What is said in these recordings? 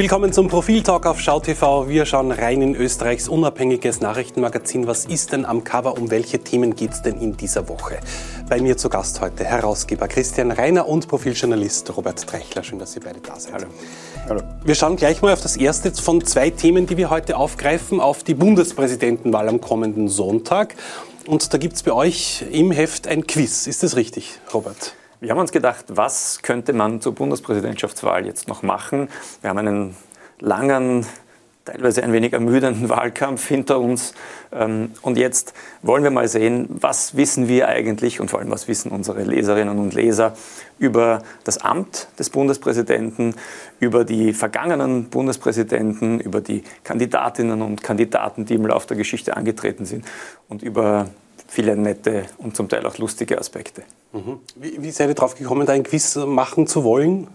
Willkommen zum Profiltalk auf SchauTV. Wir schauen rein in Österreichs unabhängiges Nachrichtenmagazin. Was ist denn am Cover? Um welche Themen geht es denn in dieser Woche? Bei mir zu Gast heute Herausgeber Christian Reiner und Profiljournalist Robert Trechler. Schön, dass Sie beide da sind. Hallo. Hallo. Wir schauen gleich mal auf das erste von zwei Themen, die wir heute aufgreifen, auf die Bundespräsidentenwahl am kommenden Sonntag. Und da gibt es bei euch im Heft ein Quiz. Ist das richtig, Robert? Wir haben uns gedacht, was könnte man zur Bundespräsidentschaftswahl jetzt noch machen? Wir haben einen langen, teilweise ein wenig ermüdenden Wahlkampf hinter uns. Ähm, und jetzt wollen wir mal sehen, was wissen wir eigentlich und vor allem, was wissen unsere Leserinnen und Leser über das Amt des Bundespräsidenten, über die vergangenen Bundespräsidenten, über die Kandidatinnen und Kandidaten, die im Laufe der Geschichte angetreten sind und über viele nette und zum Teil auch lustige Aspekte. Mhm. Wie, wie seid ihr drauf gekommen, da ein Quiz machen zu wollen?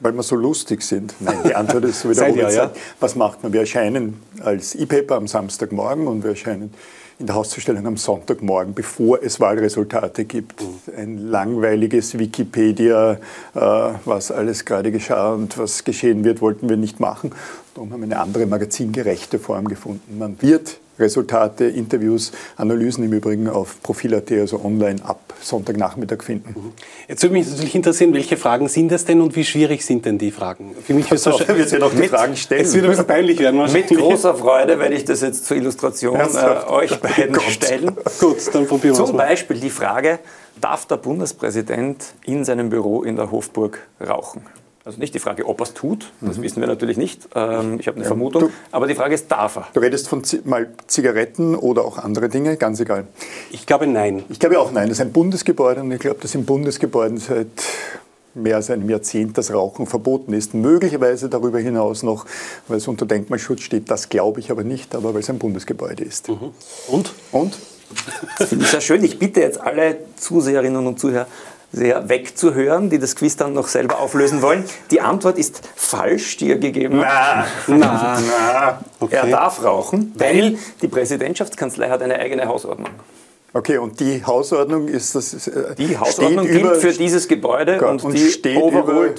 Weil wir so lustig sind. Nein, die Antwort ist so wie der Robert sagt. Was macht man? Wir erscheinen als E-Paper am Samstagmorgen und wir erscheinen in der Hauszustellung am Sonntagmorgen, bevor es Wahlresultate gibt. Mhm. Ein langweiliges Wikipedia, äh, was alles gerade geschah und was geschehen wird, wollten wir nicht machen. Darum haben wir eine andere magazingerechte Form gefunden. Man wird Resultate, Interviews, Analysen im Übrigen auf Profil.at, also online ab Sonntagnachmittag finden. Mhm. Jetzt würde mich natürlich interessieren, welche Fragen sind das denn und wie schwierig sind denn die Fragen? Für mich wird es wird ja noch die Fragen stellen. Es wird ein bisschen peinlich werden. Mit großer Freude werde ich das jetzt zur Illustration äh, euch beiden oh stellen. Gut, dann probieren wir es Zum Beispiel die Frage, darf der Bundespräsident in seinem Büro in der Hofburg rauchen? Also nicht die Frage, ob er es tut, das mhm. wissen wir natürlich nicht. Ähm, ich habe eine Vermutung. Du, aber die Frage ist, darf er? Du redest von mal Zigaretten oder auch andere Dinge, ganz egal. Ich glaube nein. Ich glaube auch nein. Das ist ein Bundesgebäude und ich glaube, dass in Bundesgebäuden seit mehr als einem Jahrzehnt das Rauchen verboten ist. Möglicherweise darüber hinaus noch, weil es unter Denkmalschutz steht, das glaube ich aber nicht, aber weil es ein Bundesgebäude ist. Mhm. Und? Und? Das finde ich sehr schön. Ich bitte jetzt alle Zuseherinnen und Zuhörer, sehr wegzuhören, die das Quiz dann noch selber auflösen wollen. Die Antwort ist falsch, die er gegeben hat. Na, na, na. Okay. Er darf rauchen, weil die Präsidentschaftskanzlei hat eine eigene Hausordnung. Okay, und die Hausordnung ist das. Äh, die Hausordnung gilt über, für dieses Gebäude Gott, und, und, die steht overruled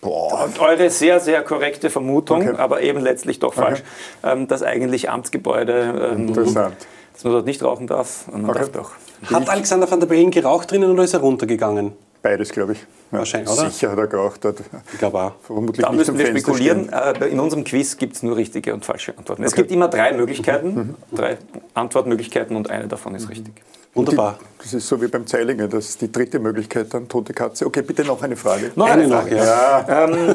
boah. eure sehr, sehr korrekte Vermutung, okay. aber eben letztlich doch falsch, okay. ähm, dass eigentlich Amtsgebäude. Ähm, Interessant. Dass man dort nicht rauchen darf und man okay. darf doch. Hat Alexander van der Bellen geraucht drinnen oder ist er runtergegangen? Beides, glaube ich. Ja, Wahrscheinlich, oder? Sicher hat er geraucht dort. Ich glaube auch. Vermutlich da müssen wir spekulieren. Stehen. Äh, in unserem Quiz gibt es nur richtige und falsche Antworten. Okay. Es gibt immer drei Möglichkeiten, mhm. mhm. drei Antwortmöglichkeiten und eine davon ist richtig. Wunderbar. Die, das ist so wie beim Zeilinger, das ist die dritte Möglichkeit, dann tote Katze. Okay, bitte noch eine Frage. Noch eine, eine Frage, noch, ja. ja. Ähm,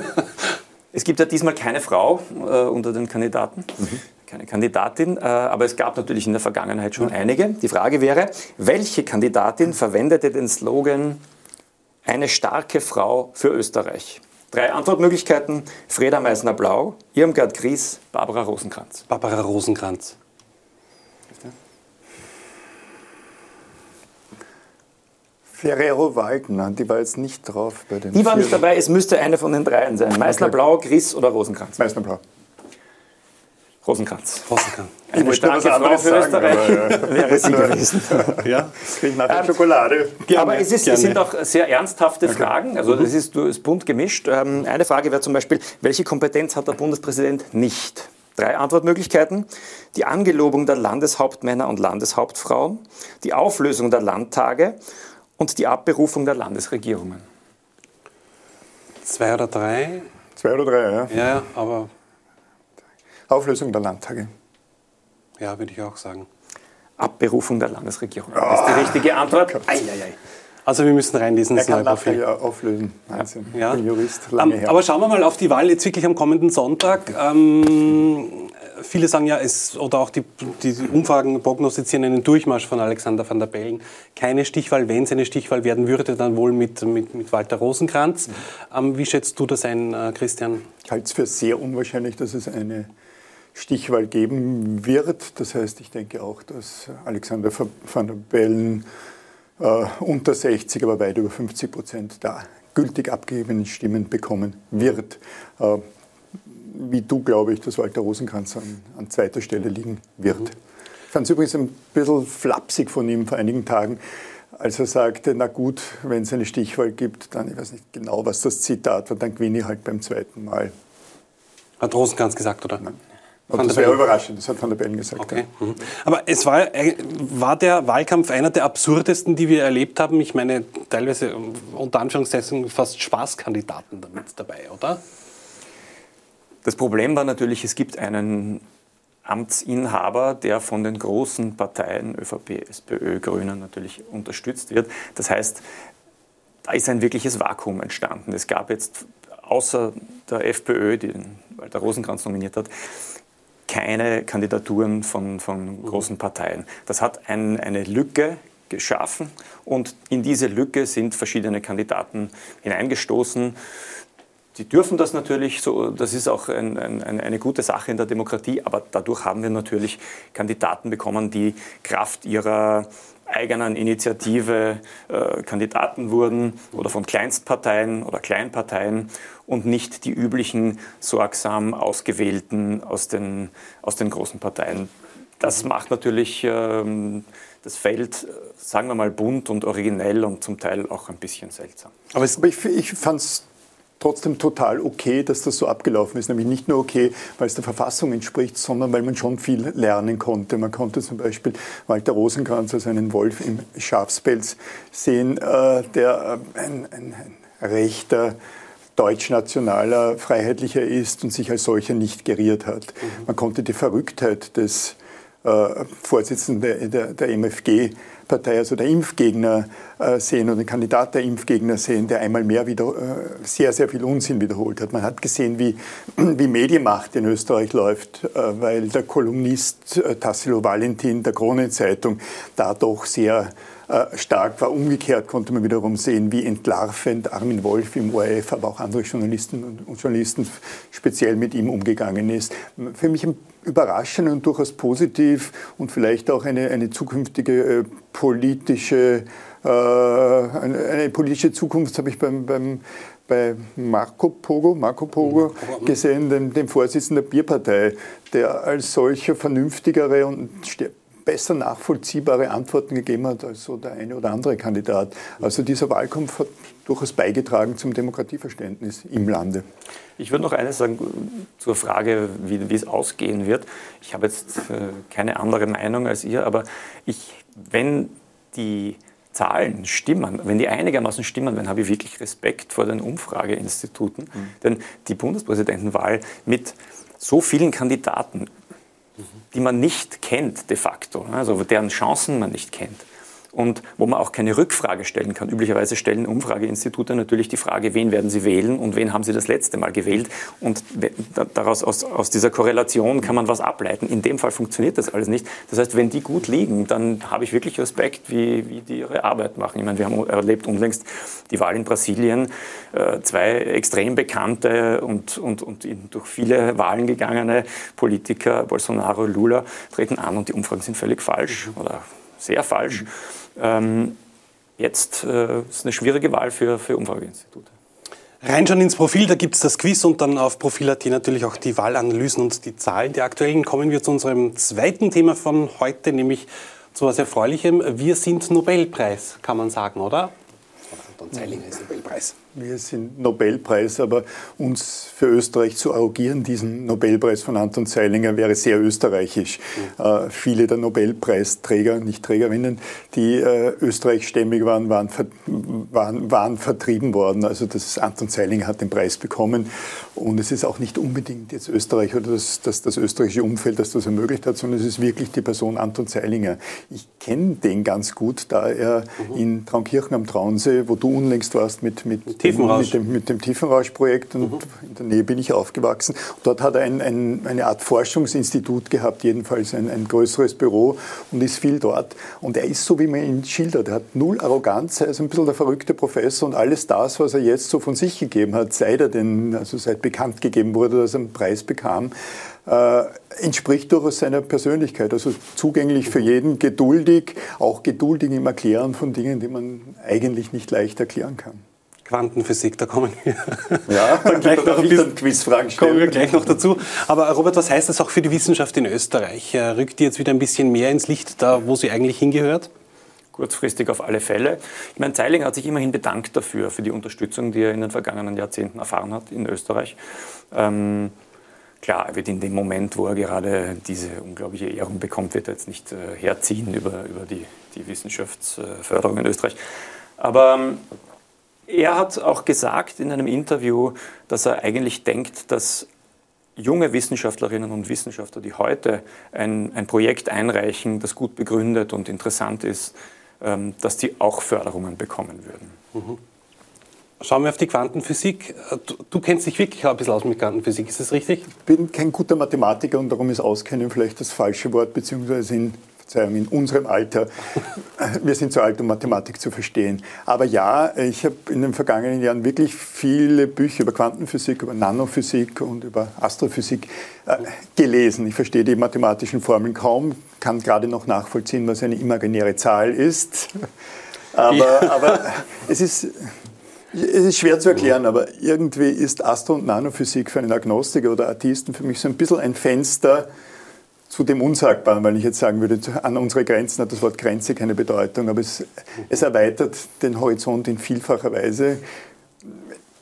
es gibt ja diesmal keine Frau äh, unter den Kandidaten. Mhm keine Kandidatin, äh, aber es gab natürlich in der Vergangenheit schon einige. Die Frage wäre, welche Kandidatin verwendete den Slogan eine starke Frau für Österreich? Drei Antwortmöglichkeiten: Freda Meissner-Blau, Irmgard Gries, Barbara Rosenkranz. Barbara Rosenkranz. Ferrero Waldner, die war jetzt nicht drauf bei den. Die war nicht dabei, es müsste eine von den dreien sein. Meissner-Blau, Gries oder Rosenkranz? Meissner-Blau. Rosenkranz. Rosenkranz. Eine starke Frau für Österreich aber, wäre sie gewesen. ja, kriege nachher ähm, Schokolade. Gerne, aber es, ist, es, sind auch sehr ernsthafte okay. Fragen. Also mhm. es ist, ist bunt gemischt. Ähm, eine Frage wäre zum Beispiel, welche Kompetenz hat der Bundespräsident nicht? Drei Antwortmöglichkeiten. Die Angelobung der Landeshauptmänner und Landeshauptfrauen, die Auflösung der Landtage und die Abberufung der Landesregierungen. Zwei oder drei? Zwei oder drei, ja. Ja, aber Auflösung der Landtage. Ja, würde ich auch sagen. Abberufung der Landesregierung. Oh, das ist die richtige Antwort. Ei, ei, ei. Also wir müssen reinlesen. Kann nachher ja auflösen. Wahnsinn. Ja. Ich bin Jurist, lange um, her. Aber schauen wir mal auf die Wahl jetzt wirklich am kommenden Sonntag. Ähm, viele sagen ja, es, oder auch die, die Umfragen prognostizieren einen Durchmarsch von Alexander van der Bellen. Keine Stichwahl, wenn es eine Stichwahl werden würde, dann wohl mit, mit, mit Walter Rosenkranz. Mhm. Ähm, wie schätzt du das ein, äh, Christian? Ich halte es für sehr unwahrscheinlich, dass es eine Stichwahl geben wird. Das heißt, ich denke auch, dass Alexander van der Bellen äh, unter 60, aber weit über 50 Prozent der gültig abgegebenen Stimmen bekommen wird. Äh, wie du, glaube ich, dass Walter Rosenkranz an, an zweiter Stelle liegen wird. Mhm. Ich fand es übrigens ein bisschen flapsig von ihm vor einigen Tagen, als er sagte, na gut, wenn es eine Stichwahl gibt, dann, ich weiß nicht genau, was das Zitat war, dann gewinne ich halt beim zweiten Mal. Hat Rosenkranz gesagt, oder? Nein. Und das wäre überraschend, das hat Van der Bellen gesagt. Okay. Ja. Mhm. Aber es war, äh, war der Wahlkampf einer der absurdesten, die wir erlebt haben. Ich meine, teilweise unter Anführungszeichen fast Spaßkandidaten damit dabei, oder? Das Problem war natürlich, es gibt einen Amtsinhaber, der von den großen Parteien ÖVP, SPÖ, Grünen natürlich unterstützt wird. Das heißt, da ist ein wirkliches Vakuum entstanden. Es gab jetzt außer der FPÖ, die Walter Rosenkranz nominiert hat, keine Kandidaturen von, von großen Parteien. Das hat ein, eine Lücke geschaffen und in diese Lücke sind verschiedene Kandidaten hineingestoßen. Die dürfen das natürlich, so, das ist auch ein, ein, eine gute Sache in der Demokratie, aber dadurch haben wir natürlich Kandidaten bekommen, die Kraft ihrer eigenen Initiative äh, Kandidaten wurden oder von Kleinstparteien oder Kleinparteien und nicht die üblichen sorgsam ausgewählten aus den, aus den großen Parteien. Das macht natürlich ähm, das Feld, sagen wir mal, bunt und originell und zum Teil auch ein bisschen seltsam. Aber ich, ich fand es trotzdem total okay, dass das so abgelaufen ist. Nämlich nicht nur okay, weil es der Verfassung entspricht, sondern weil man schon viel lernen konnte. Man konnte zum Beispiel Walter Rosenkranz als einen Wolf im Schafspelz sehen, äh, der äh, ein, ein, ein rechter, deutschnationaler, freiheitlicher ist und sich als solcher nicht geriert hat. Mhm. Man konnte die Verrücktheit des äh, Vorsitzenden der, der, der MFG Partei, also der Impfgegner äh, sehen oder den Kandidat der Impfgegner sehen, der einmal mehr wieder äh, sehr, sehr viel Unsinn wiederholt hat. Man hat gesehen, wie, wie Medienmacht in Österreich läuft, äh, weil der Kolumnist Tassilo Valentin der Kronenzeitung da doch sehr stark war. Umgekehrt konnte man wiederum sehen, wie entlarvend Armin Wolf im ORF, aber auch andere Journalisten und Journalisten speziell mit ihm umgegangen ist. Für mich ein überraschend und durchaus positiv und vielleicht auch eine, eine zukünftige politische, äh, eine, eine, politische Zukunft habe ich beim, beim, bei Marco Pogo, Marco Pogo gesehen, dem, dem Vorsitzenden der Bierpartei, der als solcher vernünftigere und besser nachvollziehbare Antworten gegeben hat als so der eine oder andere Kandidat. Also dieser Wahlkampf hat durchaus beigetragen zum Demokratieverständnis im Lande. Ich würde noch eines sagen zur Frage, wie, wie es ausgehen wird. Ich habe jetzt äh, keine andere Meinung als ihr, aber ich, wenn die Zahlen stimmen, wenn die einigermaßen stimmen, dann habe ich wirklich Respekt vor den Umfrageinstituten. Mhm. Denn die Bundespräsidentenwahl mit so vielen Kandidaten die man nicht kennt de facto, also deren Chancen man nicht kennt und wo man auch keine Rückfrage stellen kann. Üblicherweise stellen Umfrageinstitute natürlich die Frage, wen werden sie wählen und wen haben sie das letzte Mal gewählt. Und daraus, aus, aus dieser Korrelation kann man was ableiten. In dem Fall funktioniert das alles nicht. Das heißt, wenn die gut liegen, dann habe ich wirklich Respekt, wie, wie die ihre Arbeit machen. Ich meine, wir haben erlebt unlängst die Wahl in Brasilien. Äh, zwei extrem bekannte und, und, und durch viele Wahlen gegangene Politiker, Bolsonaro, Lula, treten an und die Umfragen sind völlig falsch oder sehr falsch. Ähm, jetzt äh, ist eine schwierige Wahl für, für Umfrageinstitute. Reinschauen ins Profil, da gibt es das Quiz und dann auf Profil.at natürlich auch die Wahlanalysen und die Zahlen. Die aktuellen kommen wir zu unserem zweiten Thema von heute, nämlich zu etwas Erfreulichem. Wir sind Nobelpreis, kann man sagen, oder? Anton Zeilinger ist Nobelpreis. Wir sind Nobelpreis, aber uns für Österreich zu arrogieren, diesen Nobelpreis von Anton Zeilinger, wäre sehr österreichisch. Mhm. Äh, viele der Nobelpreisträger, nicht Trägerinnen, die äh, österreichstämmig waren, waren, waren, waren, vertrieben worden. Also das Anton Zeilinger hat den Preis bekommen. Und es ist auch nicht unbedingt jetzt Österreich oder das, das, das österreichische Umfeld, das das ermöglicht hat, sondern es ist wirklich die Person Anton Zeilinger. Ich kenne den ganz gut, da er mhm. in Traunkirchen am Traunsee, wo du unlängst warst mit, mit Tiefenrausch. Mit dem, mit dem Tiefenrausch-Projekt und mhm. in der Nähe bin ich aufgewachsen. Und dort hat er ein, ein, eine Art Forschungsinstitut gehabt, jedenfalls ein, ein größeres Büro und ist viel dort. Und er ist so, wie man ihn schildert. Er hat null Arroganz, er ist ein bisschen der verrückte Professor und alles das, was er jetzt so von sich gegeben hat, seit er den, also seit bekannt gegeben wurde, dass er einen Preis bekam, äh, entspricht durchaus seiner Persönlichkeit. Also zugänglich für jeden, geduldig, auch geduldig im Erklären von Dingen, die man eigentlich nicht leicht erklären kann. Quantenphysik, da kommen wir ja, dann gleich noch ein bisschen Quizfragen stellen. Kommen wir gleich noch dazu. Aber Robert, was heißt das auch für die Wissenschaft in Österreich? Äh, rückt die jetzt wieder ein bisschen mehr ins Licht, da wo sie eigentlich hingehört? Kurzfristig auf alle Fälle. Ich meine, Zeiling hat sich immerhin bedankt dafür, für die Unterstützung, die er in den vergangenen Jahrzehnten erfahren hat in Österreich. Ähm, klar, er wird in dem Moment, wo er gerade diese unglaubliche Ehrung bekommt, wird er jetzt nicht äh, herziehen über, über die, die Wissenschaftsförderung in Österreich. Aber ähm, er hat auch gesagt in einem Interview, dass er eigentlich denkt, dass junge Wissenschaftlerinnen und Wissenschaftler, die heute ein, ein Projekt einreichen, das gut begründet und interessant ist, ähm, dass die auch Förderungen bekommen würden. Mhm. Schauen wir auf die Quantenphysik. Du, du, kennst dich wirklich ein bisschen aus mit Quantenphysik, ist das richtig? Ich bin kein guter Mathematiker und darum ist Auskennen vielleicht das falsche Wort, beziehungsweise in Verzeihung, in unserem Alter, wir sind zu alt, um Mathematik zu verstehen. Aber ja, ich habe in den vergangenen Jahren wirklich viele Bücher über Quantenphysik, über Nanophysik und über Astrophysik äh, gelesen. Ich verstehe die mathematischen Formeln kaum, kann gerade noch nachvollziehen, was eine imaginäre Zahl ist. Aber, aber es ist es ist schwer zu erklären, aber irgendwie ist Astro- und Nanophysik für einen Agnostiker oder Artisten für mich so ein bisschen ein Fenster zu dem Unsagbaren, weil ich jetzt sagen würde, an unsere Grenzen hat das Wort Grenze keine Bedeutung, aber es, es erweitert den Horizont in vielfacher Weise.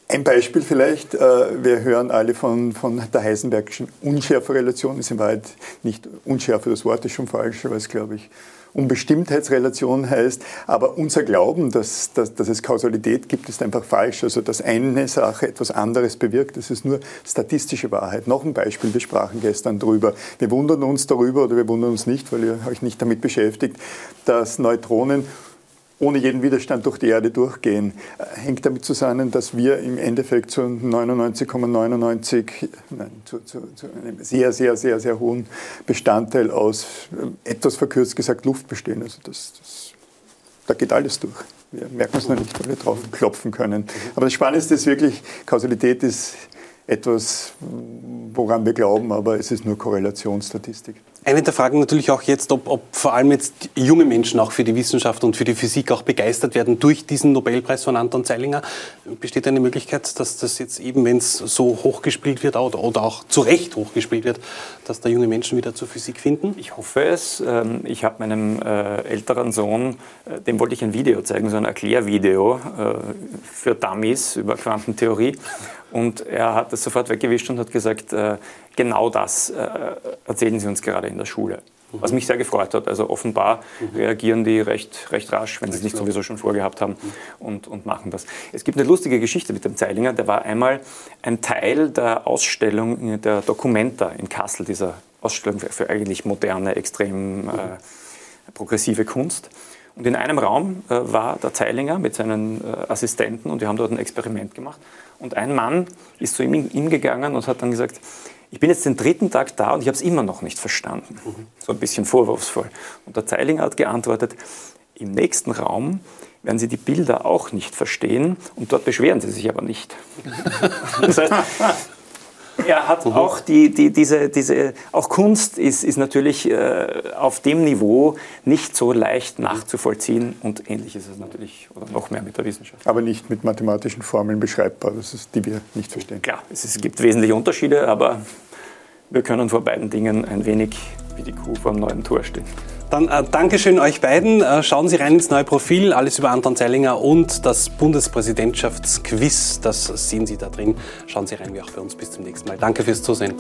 Ein Beispiel vielleicht, äh, wir hören alle von, von der Heisenbergischen Unschärferelation, ist in Wahrheit nicht Unschärfe, das Wort ist schon falsch, aber es glaube ich Unbestimmtheitsrelation heißt. Aber unser Glauben, dass, dass, dass es Kausalität gibt, ist einfach falsch. Also dass eine Sache etwas anderes bewirkt, das ist nur statistische Wahrheit. Noch ein Beispiel, wir sprachen gestern drüber. Wir wundern uns darüber oder wir wundern uns nicht, weil ihr euch nicht damit beschäftigt, dass Neutronen ohne jeden Widerstand durch die Erde durchgehen, äh, hängt damit zusammen, dass wir im Endeffekt zu 99,99, nein, zu, zu, zu, einem sehr, sehr, sehr, sehr hohen Bestandteil aus, äh, etwas verkürzt gesagt, Luft bestehen. Also das, das, da geht alles durch. Wir merken es noch nicht, weil wir drauf klopfen können. Aber das Spannendste ist wirklich, Kausalität ist etwas, woran wir glauben, aber es ist nur Korrelationsstatistik. Eine der Fragen natürlich auch jetzt, ob, ob, vor allem jetzt junge Menschen auch für die Wissenschaft und für die Physik auch begeistert werden durch diesen Nobelpreis von Anton Zeilinger. Besteht eine Möglichkeit, dass das jetzt eben, wenn es so hochgespielt wird oder, oder auch zu Recht hochgespielt wird, dass da junge Menschen wieder zur Physik finden? Ich hoffe es. Ähm, ich habe meinem äh, älteren Sohn, äh, dem wollte ich ein Video zeigen, so ein Erklärvideo äh, für Dummies über Quantentheorie. Und er hat das sofort weggewischt und hat gesagt, äh, genau das äh, erzählen Sie uns gerade in der Schule. Mhm. Was mich sehr gefreut hat. Also offenbar mhm. reagieren die recht, recht rasch, wenn sie es nicht sowieso schon vorgehabt haben mhm. und, und machen das. Es gibt eine lustige Geschichte mit dem Zeilinger. Der war einmal ein Teil der Ausstellung der Documenta in Kassel, dieser Ausstellung für, für eigentlich moderne, extrem äh, progressive Kunst. Und in einem Raum äh, war der Zeilinger mit seinen äh, Assistenten und wir haben dort ein Experiment gemacht. Und ein Mann ist zu ihm hingegangen und hat dann gesagt, ich bin jetzt den dritten Tag da und ich habe es immer noch nicht verstanden. Mhm. So ein bisschen vorwurfsvoll. Und der Zeilinger hat geantwortet, im nächsten Raum werden Sie die Bilder auch nicht verstehen und dort beschweren Sie sich aber nicht. das heißt, er hat mhm. auch die, die, diese, diese, auch Kunst ist, ist natürlich äh, auf dem Niveau nicht so leicht nachzuvollziehen und ähnlich ist es natürlich oder noch mehr mit der Wissenschaft. Aber nicht mit mathematischen Formeln beschreibbar, das ist, die wir nicht verstehen. Klar, es, es gibt wesentliche Unterschiede, aber wir können vor beiden Dingen ein wenig wie die Kuh vor dem neuen Tor stehen. Dann äh, Dankeschön euch beiden. Äh, schauen Sie rein ins neue Profil, alles über Anton Zeilinger und das Bundespräsidentschaftsquiz, das sehen Sie da drin. Schauen Sie rein, wie auch bei uns. Bis zum nächsten Mal. Danke fürs Zusehen.